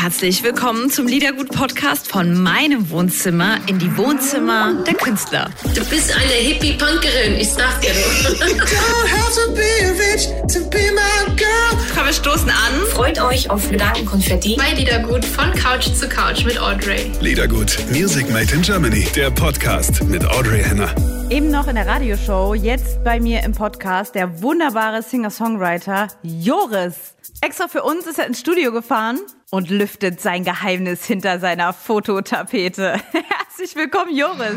Herzlich willkommen zum Liedergut-Podcast von meinem Wohnzimmer in die Wohnzimmer der Künstler. Du bist eine Hippie-Punkerin, ich sag dir Komm, wir stoßen an. Freut euch auf Gedankenkonfetti. Bei Liedergut von Couch zu Couch mit Audrey. Liedergut, Music Made in Germany, der Podcast mit Audrey Henner. Eben noch in der Radioshow, jetzt bei mir im Podcast der wunderbare Singer-Songwriter Joris. Extra für uns ist er ins Studio gefahren und lüftet sein Geheimnis hinter seiner Fototapete. Herzlich willkommen, Joris.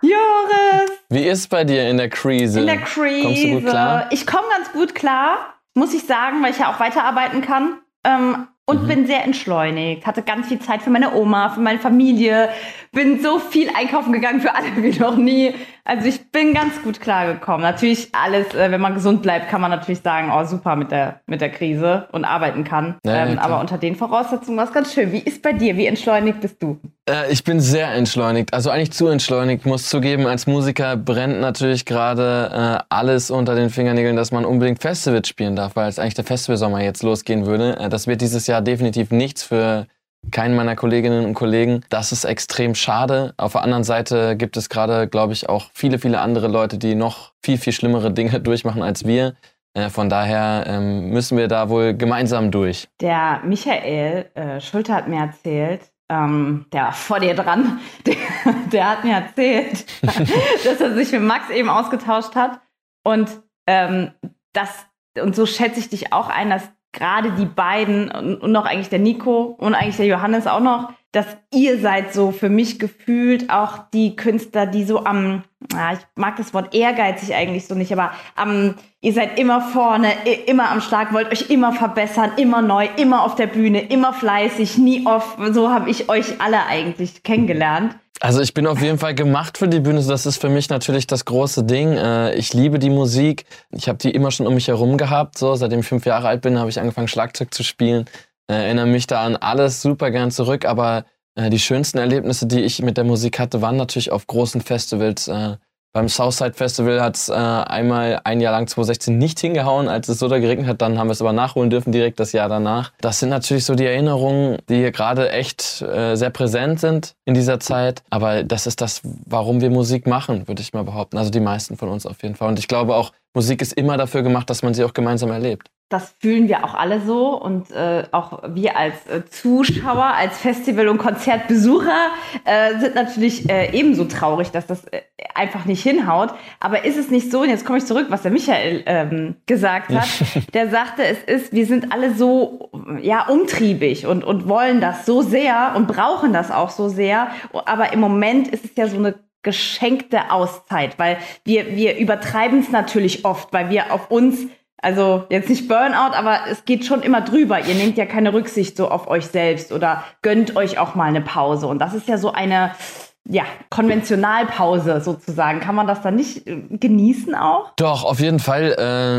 Joris! Wie ist bei dir in der Krise? In der Krise. Kommst du gut klar? Ich komme ganz gut klar, muss ich sagen, weil ich ja auch weiterarbeiten kann. Ähm, und Mhm. bin sehr entschleunigt. Hatte ganz viel Zeit für meine Oma, für meine Familie. Bin so viel einkaufen gegangen für alle wie noch nie. Also ich bin ganz gut klargekommen. Natürlich alles, äh, wenn man gesund bleibt, kann man natürlich sagen, oh super mit der, mit der Krise und arbeiten kann. Ja, ähm, aber unter den Voraussetzungen war es ganz schön. Wie ist bei dir? Wie entschleunigt bist du? Äh, ich bin sehr entschleunigt, also eigentlich zu entschleunigt. Muss zugeben, als Musiker brennt natürlich gerade äh, alles unter den Fingernägeln, dass man unbedingt Festivals spielen darf, weil es eigentlich der Festivalsommer jetzt losgehen würde. Äh, das wird dieses Jahr definitiv nichts für keinen meiner Kolleginnen und Kollegen. Das ist extrem schade. Auf der anderen Seite gibt es gerade, glaube ich, auch viele, viele andere Leute, die noch viel, viel schlimmere Dinge durchmachen als wir. Äh, von daher ähm, müssen wir da wohl gemeinsam durch. Der Michael äh, Schulte hat mir erzählt, ähm, der war vor dir dran, der, der hat mir erzählt, dass er sich mit Max eben ausgetauscht hat. Und ähm, das, und so schätze ich dich auch ein, dass gerade die beiden und, und noch eigentlich der Nico und eigentlich der Johannes auch noch, dass ihr seid so für mich gefühlt auch die Künstler, die so am, ja, ich mag das Wort ehrgeizig eigentlich so nicht, aber am, ihr seid immer vorne, immer am Schlag, wollt euch immer verbessern, immer neu, immer auf der Bühne, immer fleißig, nie off. So habe ich euch alle eigentlich kennengelernt. Also ich bin auf jeden Fall gemacht für die Bühne. Das ist für mich natürlich das große Ding. Äh, Ich liebe die Musik. Ich habe die immer schon um mich herum gehabt. So, seitdem ich fünf Jahre alt bin, habe ich angefangen Schlagzeug zu spielen. Äh, Erinnere mich da an alles super gern zurück. Aber äh, die schönsten Erlebnisse, die ich mit der Musik hatte, waren natürlich auf großen Festivals. Äh, Beim Southside Festival hat es äh, einmal ein Jahr lang 2016 nicht hingehauen, als es so da geregnet hat. Dann haben wir es aber nachholen dürfen direkt das Jahr danach. Das sind natürlich so die Erinnerungen, die hier gerade echt äh, sehr präsent sind in dieser Zeit. Aber das ist das, warum wir Musik machen, würde ich mal behaupten. Also die meisten von uns auf jeden Fall. Und ich glaube auch, Musik ist immer dafür gemacht, dass man sie auch gemeinsam erlebt. Das fühlen wir auch alle so und äh, auch wir als äh, Zuschauer, als Festival- und Konzertbesucher äh, sind natürlich äh, ebenso traurig, dass das äh, einfach nicht hinhaut. Aber ist es nicht so, und jetzt komme ich zurück, was der Michael ähm, gesagt hat, der sagte, es ist, wir sind alle so ja umtriebig und, und wollen das so sehr und brauchen das auch so sehr. Aber im Moment ist es ja so eine geschenkte Auszeit, weil wir, wir übertreiben es natürlich oft, weil wir auf uns also jetzt nicht Burnout, aber es geht schon immer drüber. Ihr nehmt ja keine Rücksicht so auf euch selbst oder gönnt euch auch mal eine Pause. Und das ist ja so eine, ja, Konventionalpause sozusagen. Kann man das dann nicht äh, genießen auch? Doch, auf jeden Fall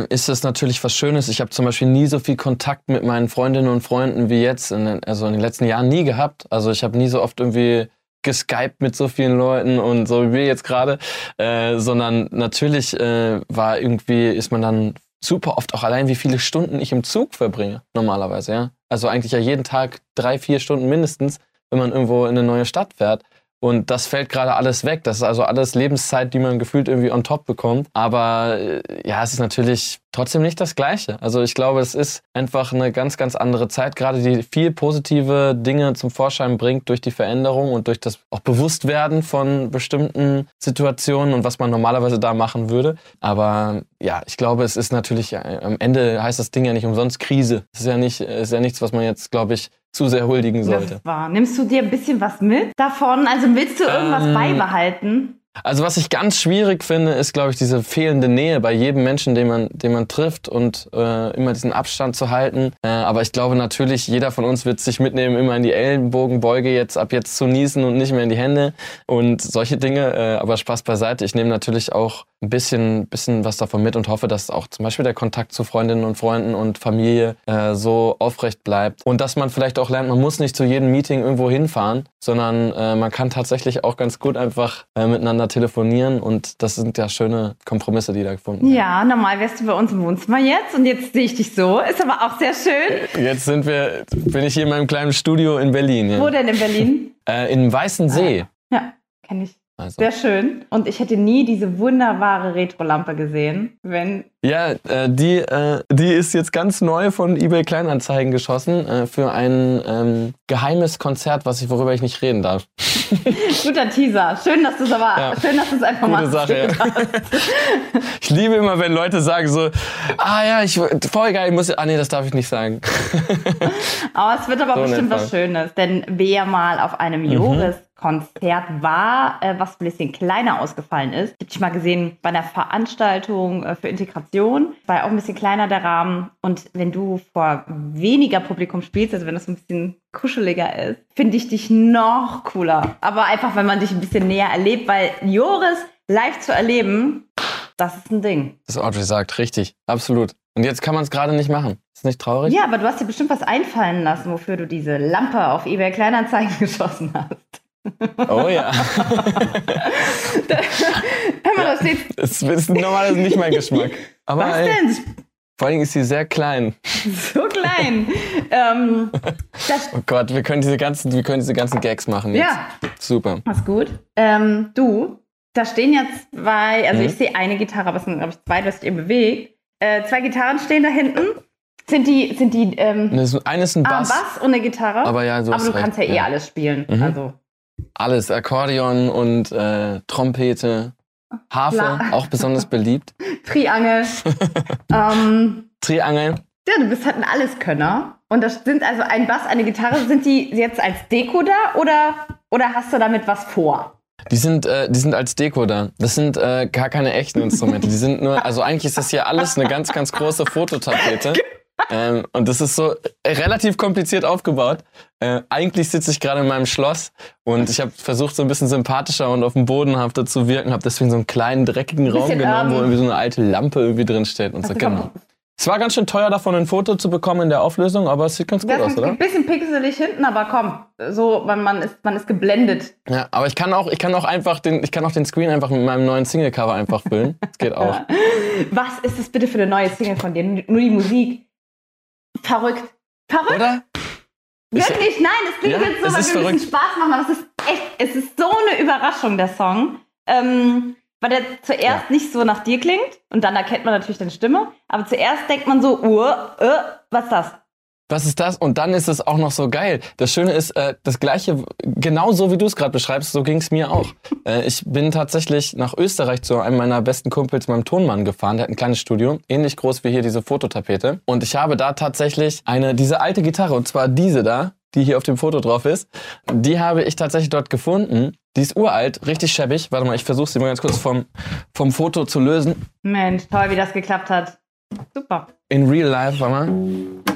äh, ist es natürlich was Schönes. Ich habe zum Beispiel nie so viel Kontakt mit meinen Freundinnen und Freunden wie jetzt, in, den- also in den letzten Jahren nie gehabt. Also ich habe nie so oft irgendwie geskypt mit so vielen Leuten und so wie wir jetzt gerade, äh, sondern natürlich äh, war irgendwie, ist man dann super oft auch allein, wie viele Stunden ich im Zug verbringe, normalerweise, ja. Also eigentlich ja jeden Tag drei, vier Stunden mindestens, wenn man irgendwo in eine neue Stadt fährt. Und das fällt gerade alles weg. Das ist also alles Lebenszeit, die man gefühlt irgendwie on top bekommt. Aber äh, ja, es ist natürlich trotzdem nicht das Gleiche. Also ich glaube, es ist einfach eine ganz, ganz andere Zeit, gerade die viel positive Dinge zum Vorschein bringt durch die Veränderung und durch das auch Bewusstwerden von bestimmten Situationen und was man normalerweise da machen würde. Aber ja, ich glaube, es ist natürlich, äh, am Ende heißt das Ding ja nicht umsonst Krise. Es ist ja nicht, es ist ja nichts, was man jetzt, glaube ich, zu sehr huldigen sollte. Das war. Nimmst du dir ein bisschen was mit davon? Also willst du irgendwas Ähm, beibehalten? Also was ich ganz schwierig finde, ist, glaube ich, diese fehlende Nähe bei jedem Menschen, den man, den man trifft und äh, immer diesen Abstand zu halten. Äh, aber ich glaube natürlich, jeder von uns wird sich mitnehmen, immer in die Ellenbogenbeuge jetzt ab jetzt zu niesen und nicht mehr in die Hände und solche Dinge. Äh, aber Spaß beiseite. Ich nehme natürlich auch ein bisschen, bisschen was davon mit und hoffe, dass auch zum Beispiel der Kontakt zu Freundinnen und Freunden und Familie äh, so aufrecht bleibt. Und dass man vielleicht auch lernt, man muss nicht zu jedem Meeting irgendwo hinfahren, sondern äh, man kann tatsächlich auch ganz gut einfach äh, miteinander telefonieren. Und das sind ja schöne Kompromisse, die da gefunden werden. Ja, normal wärst du bei uns im Wohnzimmer jetzt und jetzt sehe ich dich so. Ist aber auch sehr schön. Jetzt sind wir, bin ich hier in meinem kleinen Studio in Berlin. Ja. Wo denn in Berlin? Äh, in Weißen See. Ja, kenne ich. Also. Sehr schön. Und ich hätte nie diese wunderbare Retro-Lampe gesehen, wenn. Ja, äh, die, äh, die ist jetzt ganz neu von eBay Kleinanzeigen geschossen äh, für ein ähm, geheimes Konzert, was ich, worüber ich nicht reden darf. Guter Teaser. Schön, dass du es aber, Ja. schön, dass du es einfach Gute mal Sache, ja. Ich liebe immer, wenn Leute sagen so, ah ja, ich voll geil, ich muss, ah nee, das darf ich nicht sagen. Aber es wird aber So bestimmt was Schönes, denn wer mal auf einem Mhm. Joris-Konzert war, äh, was ein bisschen kleiner ausgefallen ist, ich mal gesehen bei einer Veranstaltung äh, für Integration, war auch ein bisschen kleiner der Rahmen. Und wenn du vor weniger Publikum spielst, also wenn das ein bisschen kuscheliger ist, finde ich dich noch cooler. Aber einfach, wenn man dich ein bisschen näher erlebt, weil Joris live zu erleben, das ist ein Ding. Das Audrey sagt, richtig, absolut. Und jetzt kann man es gerade nicht machen. Ist nicht traurig? Ja, aber du hast dir bestimmt was einfallen lassen, wofür du diese Lampe auf eBay Kleinanzeigen geschossen hast. Oh ja. Hör mal, da steht. Das ist normalerweise nicht mein Geschmack. Aber Was ey, denn? vor allem ist sie sehr klein. So klein. ähm, das Oh Gott, wir können diese ganzen, wir können diese ganzen Gags machen jetzt. ja, Super. ist gut. Ähm, du, da stehen ja zwei, also Mhm. ich sehe eine Gitarre, aber es sind, glaube ich, zwei, du hast dich eben bewegt. Äh, zwei Gitarren stehen da hinten. Sind die, sind die, ähm, Das ist- Eines ist ein ah, Bass, Bass und eine Gitarre? aber ja, so aber du recht. kannst ja eh alles spielen. Mhm. Also. Alles, Akkordeon und äh, Trompete, Harfe, Klar. auch besonders beliebt. Triangel. ähm, Triangel. Ja, du bist halt ein Alleskönner. Und das sind also ein Bass, eine Gitarre. Sind die jetzt als Deko da oder, oder hast du damit was vor? Die sind, äh, die sind als Deko da. Das sind äh, gar keine echten Instrumente. Die sind nur, also eigentlich ist das hier alles eine ganz, ganz große Fototapete. Ähm, und das ist so äh, relativ kompliziert aufgebaut. Äh, eigentlich sitze ich gerade in meinem Schloss und ich habe versucht, so ein bisschen sympathischer und auf dem Bodenhafter zu wirken. Habe deswegen so einen kleinen, dreckigen Raum bisschen, genommen, wo ähm, irgendwie so eine alte Lampe irgendwie drin steht. Und so, genau. Es war ganz schön teuer, davon ein Foto zu bekommen in der Auflösung, aber es sieht ganz gut Das aus, oder? ein bisschen pixelig hinten, aber komm, so, man, man, ist, man ist geblendet. Ja, aber ich kann auch, ich kann auch einfach den, ich kann auch den Screen einfach mit meinem neuen Single-Cover einfach füllen. Das geht auch. Was ist das bitte für eine neue Single von dir? Nur die Musik. Verrückt. Verrückt? Oder? Ich- Wirklich? Nein, es klingt Ja, jetzt so, weil wir ein verrückt. bisschen Spaß machen, aber es ist echt, es ist so eine Überraschung, der Song. Ähm, weil der zuerst Ja. nicht so nach dir klingt und dann erkennt man natürlich deine Stimme, aber zuerst denkt man so, uh, äh, was ist das? Was ist das? Und dann ist es auch noch so geil. Das Schöne ist, äh, das Gleiche, genau so wie du es gerade beschreibst, so ging es mir auch. Äh, ich bin tatsächlich nach Österreich zu einem meiner besten Kumpels, meinem Tonmann, gefahren. Der hat ein kleines Studio, ähnlich groß wie hier diese Fototapete. Und ich habe da tatsächlich eine, diese alte Gitarre, und zwar diese da, die hier auf dem Foto drauf ist, die habe ich tatsächlich dort gefunden. Die ist uralt, richtig schäbig. Warte mal, ich versuche sie mal ganz kurz vom, vom Foto zu lösen. Mensch, toll, wie das geklappt hat. Super. In real life, warte mal.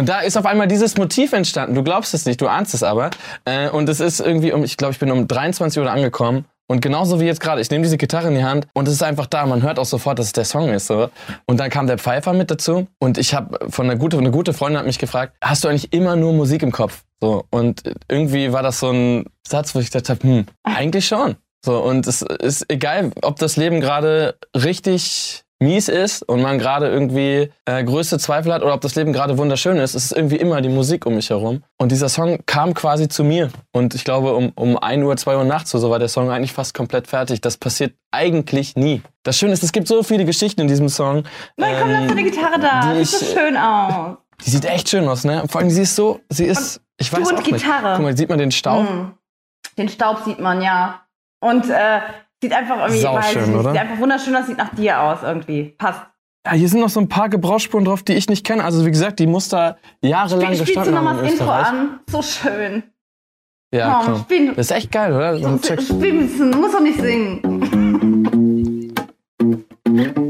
Und da ist auf einmal dieses Motiv entstanden. Du glaubst es nicht, du ahnst es aber. Äh, und es ist irgendwie um, ich glaube, ich bin um 23 Uhr angekommen. Und genauso wie jetzt gerade, ich nehme diese Gitarre in die Hand und es ist einfach da. Man hört auch sofort, dass es der Song ist. So. Und dann kam der Pfeifer mit dazu und ich habe von einer gute, eine gute Freundin hat mich gefragt, hast du eigentlich immer nur Musik im Kopf? So und irgendwie war das so ein Satz, wo ich gedacht habe, hm, eigentlich schon. So und es ist egal, ob das Leben gerade richtig mies ist und man gerade irgendwie äh, größte Zweifel hat oder ob das Leben gerade wunderschön ist, es ist irgendwie immer die Musik um mich herum. Und dieser Song kam quasi zu mir. Und ich glaube, um, um 1 Uhr, 2 Uhr nachts oder so war der Song eigentlich fast komplett fertig. Das passiert eigentlich nie. Das Schöne ist, es gibt so viele Geschichten in diesem Song. Nein, komm, lass ähm, deine Gitarre da. die Sieht so ich- schön aus. Die sieht echt schön aus, ne? Vor allem, sie ist so, sie ist, ich weiß und auch nicht. Gitarre. Guck mal, sieht man den Staub? Mm. Den Staub sieht man, ja. Und äh, sieht einfach irgendwie, weiß ich nicht, oder? sieht einfach wunderschön aus, sieht nach dir aus irgendwie. Passt. Ja, hier sind noch so ein paar Gebrauchsspuren drauf, die ich nicht kenne. Also wie gesagt, die muss da jahrelang Spiel, spielst du gestanden nochmal haben das Intro an? So schön. Ja, Komm, komm. Das ist echt geil, oder? So spiel muss doch nicht singen.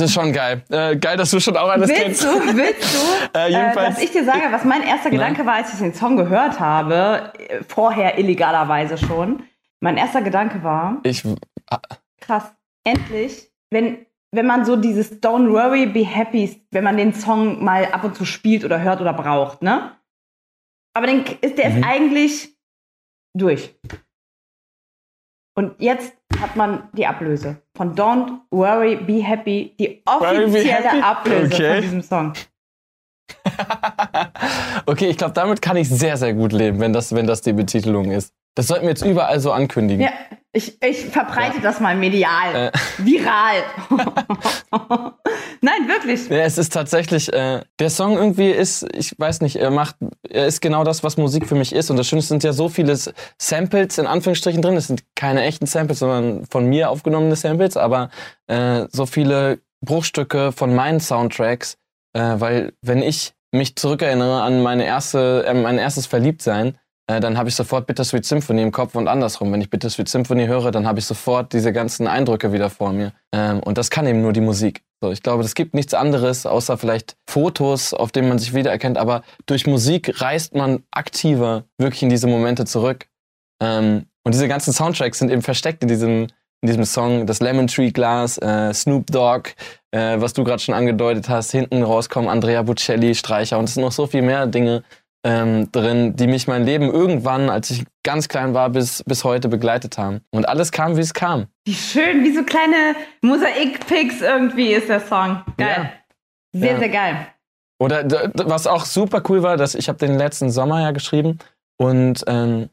ist schon geil. Äh, geil, dass du schon auch alles willst kennst. du, willst du, Äh, äh, jedenfalls- dass ich dir sage, was mein erster Gedanke war, als ich den Song gehört habe, äh, vorher illegalerweise schon. Mein erster Gedanke war, Ich, krass, endlich, wenn, wenn man so dieses Don't worry, be happy, wenn man den Song mal ab und zu spielt oder hört oder braucht, ne? Aber den, ist, der Mhm. ist eigentlich durch. Und jetzt hat man die Ablöse von Don't worry, be happy, die offizielle happy? Ablöse Okay. von diesem Song. okay, ich glaube, damit kann ich sehr, sehr gut leben, wenn das, wenn das die Betitelung ist. Das sollten wir jetzt überall so ankündigen. Ja, ich, ich verbreite das mal medial. Äh. Viral. Nein, wirklich. Ja, es ist tatsächlich, äh, der Song irgendwie ist, ich weiß nicht, er macht, er ist genau das, was Musik für mich ist. Und das Schöne sind ja so viele Samples in Anführungsstrichen drin. Es sind keine echten Samples, sondern von mir aufgenommene Samples, aber äh, so viele Bruchstücke von meinen Soundtracks, äh, weil wenn ich mich zurückerinnere an meine erste, äh, mein erstes Verliebtsein, äh, dann habe ich sofort Bittersweet Symphony im Kopf und andersrum. Wenn ich Bittersweet Symphony höre, dann habe ich sofort diese ganzen Eindrücke wieder vor mir. Ähm, und das kann eben nur die Musik. So, ich glaube, es gibt nichts anderes, außer vielleicht Fotos, auf denen man sich wiedererkennt. Aber durch Musik reist man aktiver wirklich in diese Momente zurück. Ähm, und diese ganzen Soundtracks sind eben versteckt in diesem, in diesem Song. Das Lemon Tree Glass, äh, Snoop Dogg, äh, was du gerade schon angedeutet hast. Hinten rauskommen Andrea Bocelli, Streicher. Und es sind noch so viel mehr Dinge ähm, drin, die mich mein Leben irgendwann, als ich ganz klein war, bis, bis heute begleitet haben. Und alles kam, wie es kam. Wie schön, wie so kleine Mosaik-Picks irgendwie ist der Song. Geil. Sehr, Ja. sehr geil. Oder was auch super cool war, dass ich habe den letzten Sommer ja geschrieben und ähm,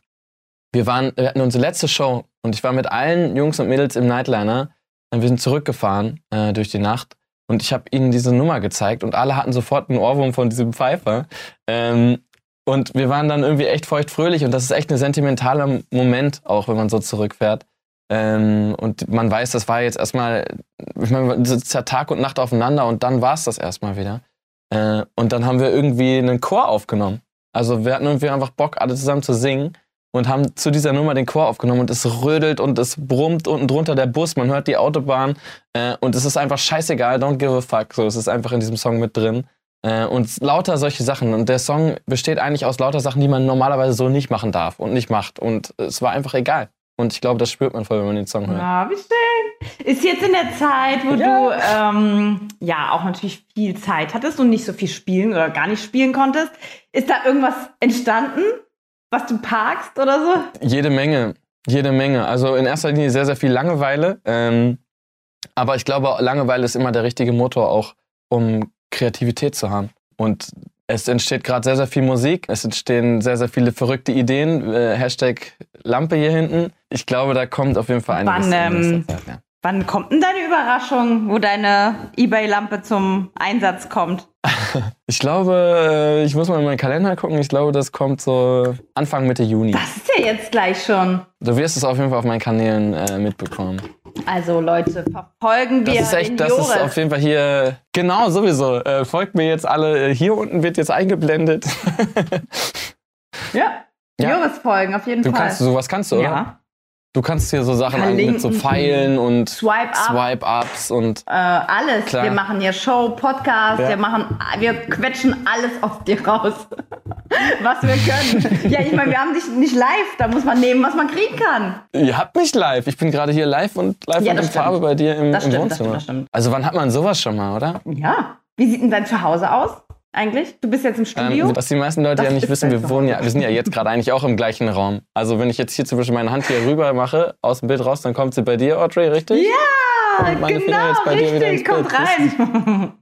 wir waren, wir hatten unsere letzte Show und ich war mit allen Jungs und Mädels im Nightliner. Und wir sind zurückgefahren äh, durch die Nacht und ich habe ihnen diese Nummer gezeigt und alle hatten sofort einen Ohrwurm von diesem Pfeifer. Ähm, und wir waren dann irgendwie echt feuchtfröhlich und das ist echt ein sentimentaler Moment, auch wenn man so zurückfährt. Ähm, und man weiß, das war jetzt erstmal, ich meine, ist ja Tag und Nacht aufeinander und dann war es das erstmal wieder. Äh, und dann haben wir irgendwie einen Chor aufgenommen. Also wir hatten irgendwie einfach Bock, alle zusammen zu singen und haben zu dieser Nummer den Chor aufgenommen und es rödelt und es brummt unten drunter der Bus, man hört die Autobahn äh, und es ist einfach scheißegal, don't give a fuck. So, es ist einfach in diesem Song mit drin. Äh, und lauter solche Sachen. Und der Song besteht eigentlich aus lauter Sachen, die man normalerweise so nicht machen darf und nicht macht. Und es war einfach egal. Und ich glaube, das spürt man voll, wenn man den Song hört. Ja, wie schön. Ist jetzt in der Zeit, wo Ja. du ähm, ja auch natürlich viel Zeit hattest und nicht so viel spielen oder gar nicht spielen konntest, ist da irgendwas entstanden, was du parkst oder so? Jede Menge, jede Menge. Also in erster Linie sehr, sehr viel Langeweile. Ähm, aber ich glaube, Langeweile ist immer der richtige Motor auch, um Kreativität zu haben. Und es entsteht gerade sehr, sehr viel Musik. Es entstehen sehr, sehr viele verrückte Ideen. Äh, Hashtag Lampe hier hinten. Ich glaube, da kommt auf jeden Fall einiges Wann, ähm, Zeit, ja. Wann kommt denn deine Überraschung, wo deine Ebay-Lampe zum Einsatz kommt? Ich glaube, äh, ich muss mal in meinen Kalender gucken. Ich glaube, das kommt so Anfang Mitte Juni. Das ist jetzt gleich schon. Du wirst es auf jeden Fall auf meinen Kanälen äh, mitbekommen. Also Leute, verfolgen wir Das ist echt, den das Joris. ist auf jeden Fall hier. Genau, sowieso. Äh, folgt mir jetzt alle. Äh, Hier unten wird jetzt eingeblendet. ja. Ja. Joris folgen, auf jeden Du Fall. kannst, sowas kannst du, oder? ja. Du kannst hier so Sachen ein, mit so. Pfeilen und Swipe up. Swipe-Ups und. Äh, alles. Klar. Wir machen hier Show, Podcast, Ja. wir machen, wir quetschen alles aus dir raus, was wir können. ja, ich meine, wir haben dich nicht live, da muss man nehmen, was man kriegen kann. Ihr habt mich live. Ich bin gerade hier live und live Ja, und in stimmt. Farbe bei dir im, Das im stimmt, das Wohnzimmer. stimmt, das stimmt. Also wann hat man sowas schon mal, oder? Ja. Wie sieht denn dein Zuhause aus eigentlich? Du bist jetzt im Studio? Ähm, was die meisten Leute Das ja nicht wissen, wir wohnen ja, wir sind ja jetzt gerade eigentlich auch im gleichen Raum. Also wenn ich jetzt hier zum Beispiel meine Hand hier rüber mache, aus dem Bild raus, dann kommt sie bei dir, Audrey, richtig? ja, genau, richtig, kommt Bild. rein.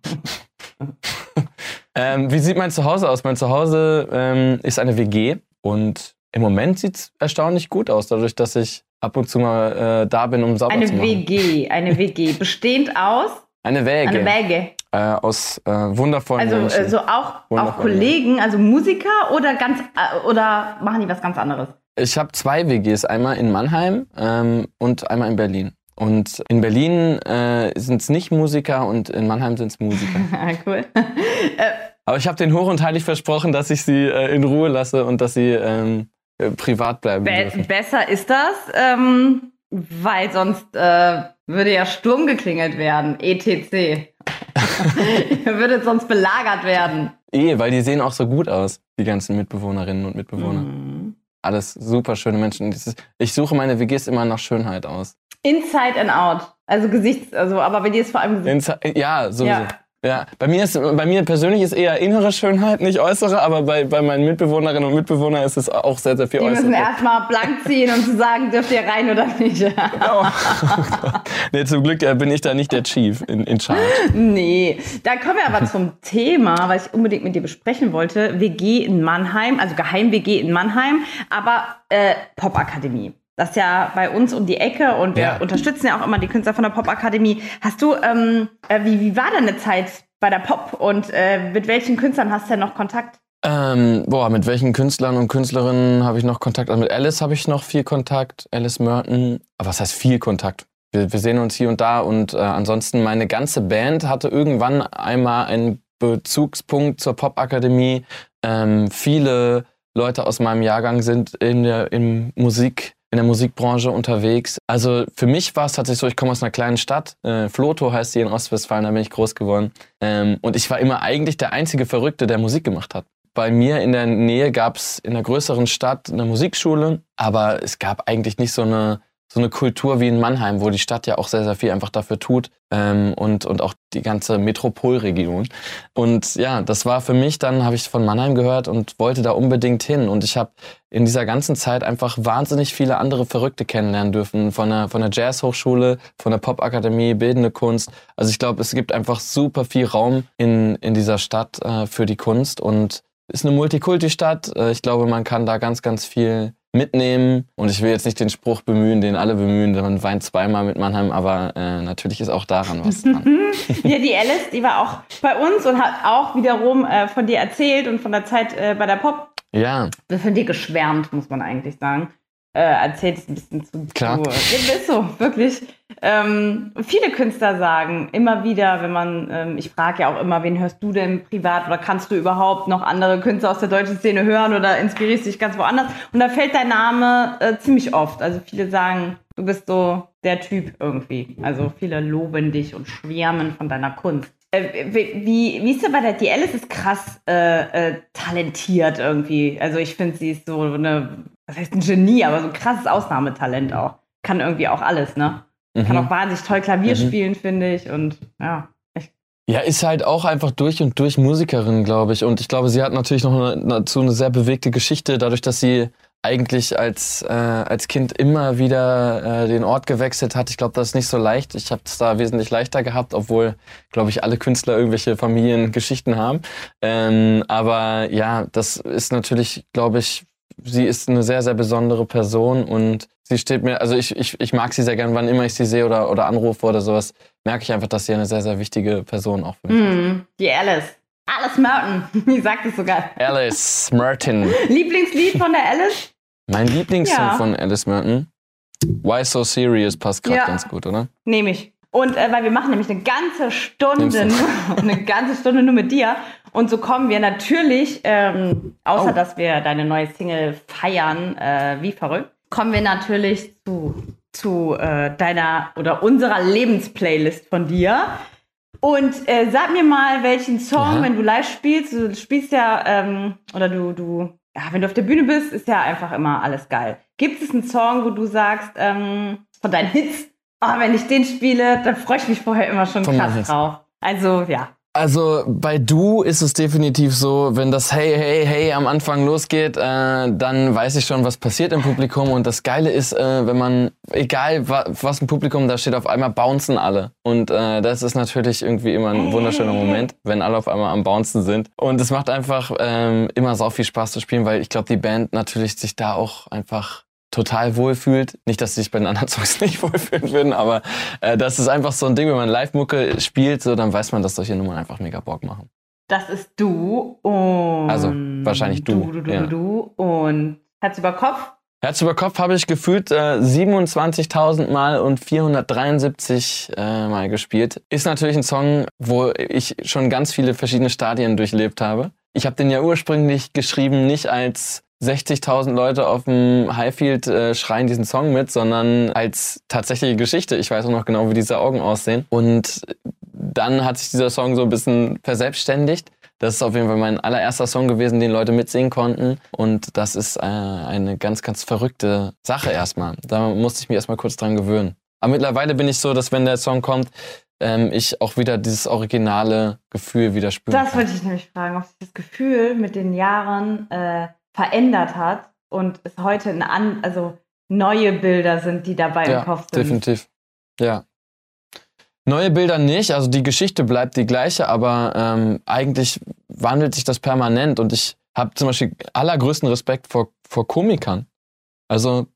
Ähm, wie sieht mein Zuhause aus? Mein Zuhause ähm, ist eine WG und im Moment sieht es erstaunlich gut aus, dadurch, dass ich ab und zu mal äh, da bin, um sauber zu Eine machen. WG, eine WG, bestehend aus, Eine Wäge. eine Wäge. Äh, aus äh, wundervollen Also, Menschen. äh, so auch, auch Kollegen, also Musiker oder ganz äh, oder machen die was ganz anderes? Ich habe zwei WGs, einmal in Mannheim ähm, und einmal in Berlin. Und in Berlin äh, sind es nicht Musiker und in Mannheim sind es Musiker. Ah, cool. Aber ich habe den hoch und heilig versprochen, dass ich sie äh, in Ruhe lasse und dass sie ähm, äh, privat bleiben Be dürfen. besser ist das, ähm, weil sonst äh, würde ja Sturm geklingelt werden, ETC. Ihr würdet sonst belagert werden. Eh, weil die sehen auch so gut aus, die ganzen Mitbewohnerinnen und Mitbewohner. Mhm. Alles super schöne Menschen. Ich suche meine WGs immer nach Schönheit aus. Inside and out. Also Gesichts, also, aber bei dir ist vor allem Gesichts. Insa ja, sowieso. Ja. Ja. bei mir ist, bei mir persönlich ist eher innere Schönheit, nicht äußere, aber bei, bei meinen Mitbewohnerinnen und Mitbewohnern ist es auch sehr, sehr viel Die müssen äußere. erstmal blank ziehen, um zu sagen, dürft ihr rein oder nicht. Oh. nee, zum Glück äh, bin ich da nicht der Chief in, in Charge. nee. Da kommen wir aber zum Thema, was ich unbedingt mit dir besprechen wollte. WG in Mannheim, also Geheim-WG in Mannheim, aber äh, Popakademie. Das ist ja bei uns um die Ecke und wir Ja. unterstützen ja auch immer die Künstler von der Popakademie. Hast du, ähm, äh, wie, wie war deine Zeit bei der Pop und äh, mit welchen Künstlern hast du denn noch Kontakt? Ähm, boah, mit welchen Künstlern und Künstlerinnen habe ich noch Kontakt? Also mit Alice habe ich noch viel Kontakt, Alice Merton. Aber was heißt viel Kontakt? Wir, wir sehen uns hier und da und äh, ansonsten meine ganze Band hatte irgendwann einmal einen Bezugspunkt zur Popakademie. Ähm, viele Leute aus meinem Jahrgang sind in der im Musik in der Musikbranche unterwegs. Also für mich war es tatsächlich so, ich komme aus einer kleinen Stadt, äh, Floto heißt die in Ostwestfalen, da bin ich groß geworden. Ähm, und ich war immer eigentlich der einzige Verrückte, der Musik gemacht hat. Bei mir in der Nähe gab es in einer größeren Stadt eine Musikschule, aber es gab eigentlich nicht so eine, so eine Kultur wie in Mannheim, wo die Stadt ja auch sehr, sehr viel einfach dafür tut ähm, und, und auch die ganze Metropolregion. Und ja, das war für mich, dann habe ich von Mannheim gehört und wollte da unbedingt hin. Und ich habe in dieser ganzen Zeit einfach wahnsinnig viele andere Verrückte kennenlernen dürfen. Von der, von der Jazzhochschule, von der Popakademie, Bildende Kunst. Also ich glaube, es gibt einfach super viel Raum in, in dieser Stadt äh, für die Kunst und ist eine Multikulti-Stadt. Äh, ich glaube, man kann da ganz, ganz viel mitnehmen. Und ich will jetzt nicht den Spruch bemühen, den alle bemühen, man weint zweimal mit Mannheim, aber äh, natürlich ist auch daran was dran. Ja, die Alice, die war auch bei uns und hat auch wiederum äh, von dir erzählt und von der Zeit äh, bei der Pop. Ja, Von dir geschwärmt, muss man eigentlich sagen. Äh, erzählt es ein bisschen zu. Klar. Zu, ist so, wirklich. Ähm, viele Künstler sagen immer wieder, wenn man, ähm, ich frage ja auch immer, wen hörst du denn privat oder kannst du überhaupt noch andere Künstler aus der deutschen Szene hören oder inspirierst dich ganz woanders? Und da fällt dein Name äh, ziemlich oft. Also viele sagen, du bist so der Typ irgendwie. Also viele loben dich und schwärmen von deiner Kunst. Äh, wie, wie, wie ist denn bei der, die Alice ist krass äh, äh, talentiert irgendwie. Also ich finde, sie ist so eine, was heißt ein Genie, aber so ein krasses Ausnahmetalent auch. Kann irgendwie auch alles, ne? Kann Mhm. auch wahnsinnig toll Klavier Mhm. spielen, finde ich. Und ja. Ja, ist halt auch einfach durch und durch Musikerin, glaube ich. Und ich glaube, sie hat natürlich noch eine, dazu eine sehr bewegte Geschichte, dadurch, dass sie eigentlich als, äh, als Kind immer wieder äh, den Ort gewechselt hat. Ich glaube, das ist nicht so leicht. Ich habe es da wesentlich leichter gehabt, obwohl, glaube ich, alle Künstler irgendwelche Familiengeschichten haben. Ähm, aber ja, das ist natürlich, glaube ich, sie ist eine sehr, sehr besondere Person und sie steht mir, also ich, ich, ich mag sie sehr gern, wann immer ich sie sehe oder, oder anrufe oder sowas, merke ich einfach, dass sie eine sehr, sehr wichtige Person auch für mich ist. Hm, die Alice. Alice Merton. Die sagt es sogar. Alice Merton. Lieblingslied von der Alice? Mein Lieblingssong Ja. von Alice Merton. Why So Serious passt gerade Ja. ganz gut, oder? Nehme ich. Und äh, weil wir machen nämlich eine ganze Stunde, nur, eine ganze Stunde nur mit dir. Und so kommen wir natürlich, ähm, außer Oh. dass wir deine neue Single feiern, äh, wie verrückt, kommen wir natürlich zu, zu äh, deiner oder unserer Lebensplaylist von dir. Und äh, sag mir mal, welchen Song, Ja. wenn du live spielst, du spielst ja, ähm, oder du, du, ja, wenn du auf der Bühne bist, ist ja einfach immer alles geil. Gibt es einen Song, wo du sagst, ähm, von deinen Hits, oh, wenn ich den spiele, dann freue ich mich vorher immer schon Von krass drauf. Also, ja. Also bei Du ist es definitiv so, wenn das Hey, hey, hey am Anfang losgeht, äh, dann weiß ich schon, was passiert im Publikum. Und das Geile ist, äh, wenn man, egal wa was im Publikum da steht, auf einmal bouncen alle. Und äh, das ist natürlich irgendwie immer ein wunderschöner Moment, wenn alle auf einmal am Bouncen sind. Und es macht einfach ähm, immer so viel Spaß zu spielen, weil ich glaube, die Band natürlich sich da auch einfach total wohlfühlt. Nicht, dass sie sich bei den anderen Songs nicht wohlfühlen würden, aber äh, das ist einfach so ein Ding, wenn man Live-Mucke spielt, so, dann weiß man, dass solche Nummern einfach mega Bock machen. Das ist du und. Also, wahrscheinlich du, Du, du, du, ja. du. Und Herz über Kopf. Herz über Kopf habe ich gefühlt äh, 27.000 Mal und 473 äh, Mal gespielt. Ist natürlich ein Song, wo ich schon ganz viele verschiedene Stadien durchlebt habe. Ich habe den ja ursprünglich geschrieben, nicht als 60.000 Leute auf dem Highfield äh, schreien diesen Song mit, sondern als tatsächliche Geschichte. Ich weiß auch noch genau, wie diese Augen aussehen. Und dann hat sich dieser Song so ein bisschen verselbstständigt. Das ist auf jeden Fall mein allererster Song gewesen, den Leute mitsingen konnten. Und das ist äh, eine ganz, ganz verrückte Sache erstmal. Da musste ich mich erstmal kurz dran gewöhnen. Aber mittlerweile bin ich so, dass wenn der Song kommt, ähm, ich auch wieder dieses originale Gefühl wieder spüre. Das wollte ich nämlich fragen, ob sich das Gefühl mit den Jahren äh, verändert hat und es heute eine an, also neue Bilder sind, die dabei ja, im Kopf sind. definitiv. Ja. Neue Bilder nicht, also die Geschichte bleibt die gleiche, aber ähm, eigentlich wandelt sich das permanent und ich habe zum Beispiel allergrößten Respekt vor, vor Komikern. Also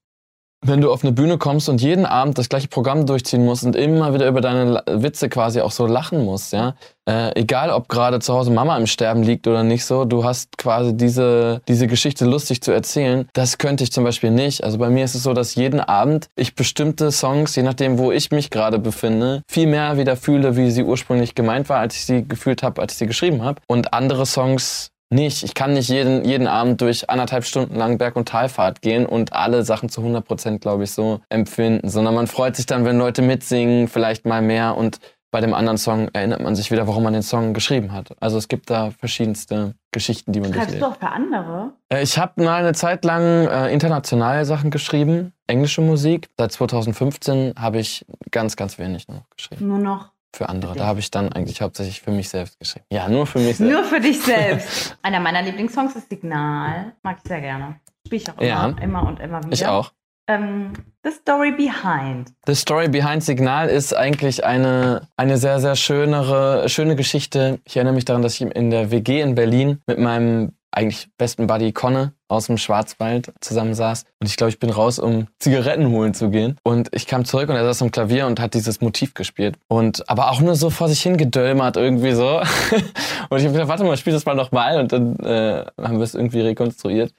wenn du auf eine Bühne kommst und jeden Abend das gleiche Programm durchziehen musst und immer wieder über deine Witze quasi auch so lachen musst, ja. Äh, egal, ob gerade zu Hause Mama im Sterben liegt oder nicht so, du hast quasi diese, diese Geschichte lustig zu erzählen. Das könnte ich zum Beispiel nicht. Also bei mir ist es so, dass jeden Abend ich bestimmte Songs, je nachdem, wo ich mich gerade befinde, viel mehr wieder fühle, wie sie ursprünglich gemeint war, als ich sie gefühlt habe, als ich sie geschrieben habe. Und andere Songs nicht. Ich kann nicht jeden, jeden Abend durch anderthalb Stunden lang Berg- und Talfahrt gehen und alle Sachen zu 100 Prozent, glaube ich, so empfinden, sondern man freut sich dann, wenn Leute mitsingen, vielleicht mal mehr und bei dem anderen Song erinnert man sich wieder, warum man den Song geschrieben hat. Also es gibt da verschiedenste Geschichten, die man Schreibst durchlebt. du auch für andere? Äh, Ich habe mal eine Zeit lang äh, internationale Sachen geschrieben, englische Musik. Seit 2015 habe ich ganz, ganz wenig nur noch geschrieben. Nur noch Für andere. Da habe ich dann eigentlich hauptsächlich für mich selbst geschrieben. Ja, nur für mich selbst. Nur für dich selbst. Einer meiner Lieblingssongs ist Signal. Mag ich sehr gerne. Spiele ich auch immer, Ja. immer und immer wieder. Ich auch. Ähm, The Story Behind. The Story Behind Signal ist eigentlich eine, eine sehr, sehr schönere, schöne Geschichte. Ich erinnere mich daran, dass ich in der WG in Berlin mit meinem eigentlich besten Buddy Conne aus dem Schwarzwald zusammensaß. Und ich glaube, ich bin raus, um Zigaretten holen zu gehen. Und ich kam zurück und er saß am Klavier und hat dieses Motiv gespielt. Und aber auch nur so vor sich hingedölmert irgendwie so. und ich habe gedacht, warte mal, spiel das mal nochmal. Und dann äh, haben wir es irgendwie rekonstruiert.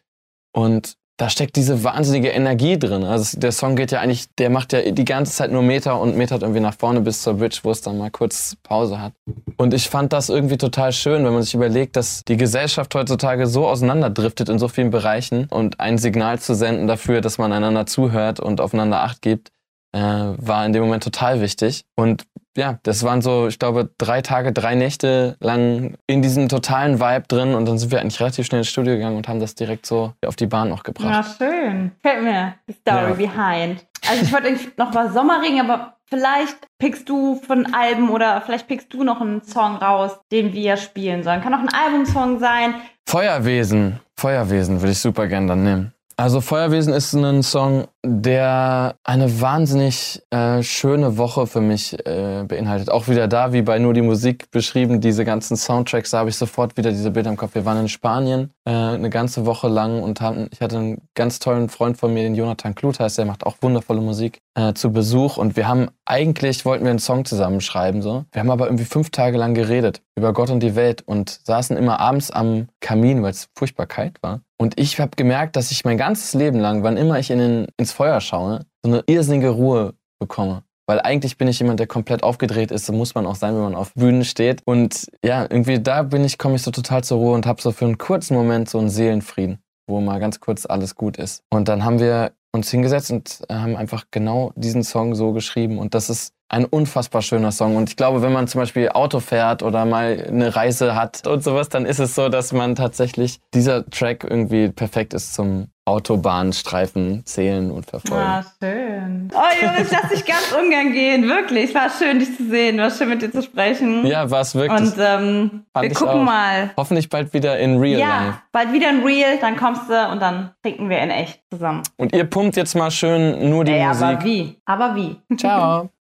Und da steckt diese wahnsinnige Energie drin. Also der Song geht ja eigentlich, der macht ja die ganze Zeit nur Meter und metert irgendwie nach vorne bis zur Bridge, wo es dann mal kurz Pause hat. Und ich fand das irgendwie total schön, wenn man sich überlegt, dass die Gesellschaft heutzutage so auseinanderdriftet in so vielen Bereichen und ein Signal zu senden dafür, dass man einander zuhört und aufeinander Acht gibt, äh, war in dem Moment total wichtig. Und ja, das waren so, ich glaube, drei Tage, drei Nächte lang in diesem totalen Vibe drin und dann sind wir eigentlich relativ schnell ins Studio gegangen und haben das direkt so auf die Bahn auch gebracht. Ja, schön. Fällt mir The Story Ja. Behind. Also ich wollte eigentlich noch was Sommerring, aber vielleicht pickst du von Alben oder vielleicht pickst du noch einen Song raus, den wir spielen sollen. Kann auch ein Albumsong sein. Feuerwesen. Feuerwesen würde ich super gern dann nehmen. Also Feuerwesen ist ein Song, der eine wahnsinnig äh, schöne Woche für mich äh, beinhaltet. Auch wieder da, wie bei nur die Musik beschrieben, diese ganzen Soundtracks, da habe ich sofort wieder diese Bilder im Kopf. Wir waren in Spanien äh, eine ganze Woche lang und haben, ich hatte einen ganz tollen Freund von mir, den Jonathan Kluth heißt, der macht auch wundervolle Musik, äh, zu Besuch und wir haben eigentlich, wollten wir einen Song zusammenschreiben, so. Wir haben aber irgendwie fünf Tage lang geredet über Gott und die Welt und saßen immer abends am Kamin, weil es furchtbar kalt war. Und ich habe gemerkt, dass ich mein ganzes Leben lang, wann immer ich in den, ins Feuer schaue, so eine irrsinnige Ruhe bekomme. Weil eigentlich bin ich jemand, der komplett aufgedreht ist. So muss man auch sein, wenn man auf Bühnen steht. Und ja, irgendwie da bin ich, komme ich so total zur Ruhe und habe so für einen kurzen Moment so einen Seelenfrieden, wo mal ganz kurz alles gut ist. Und dann haben wir uns hingesetzt und haben einfach genau diesen Song so geschrieben. Und das ist ein unfassbar schöner Song. Und ich glaube, wenn man zum Beispiel Auto fährt oder mal eine Reise hat und sowas, dann ist es so, dass man tatsächlich dieser Track irgendwie perfekt ist zum Autobahnstreifen zählen und verfolgen. Ah, schön. Oh Junge, ich lass dich ganz ungern gehen. Wirklich. Es war schön, dich zu sehen. War schön, mit dir zu sprechen. Ja, war es wirklich. Und ähm, wir gucken auch. mal. Hoffentlich bald wieder in Real ja, Life. bald wieder ein Real, dann kommst du und dann trinken wir in echt zusammen. Und ihr pumpt jetzt mal schön nur die Ey, Musik. aber wie? Aber wie? Ciao.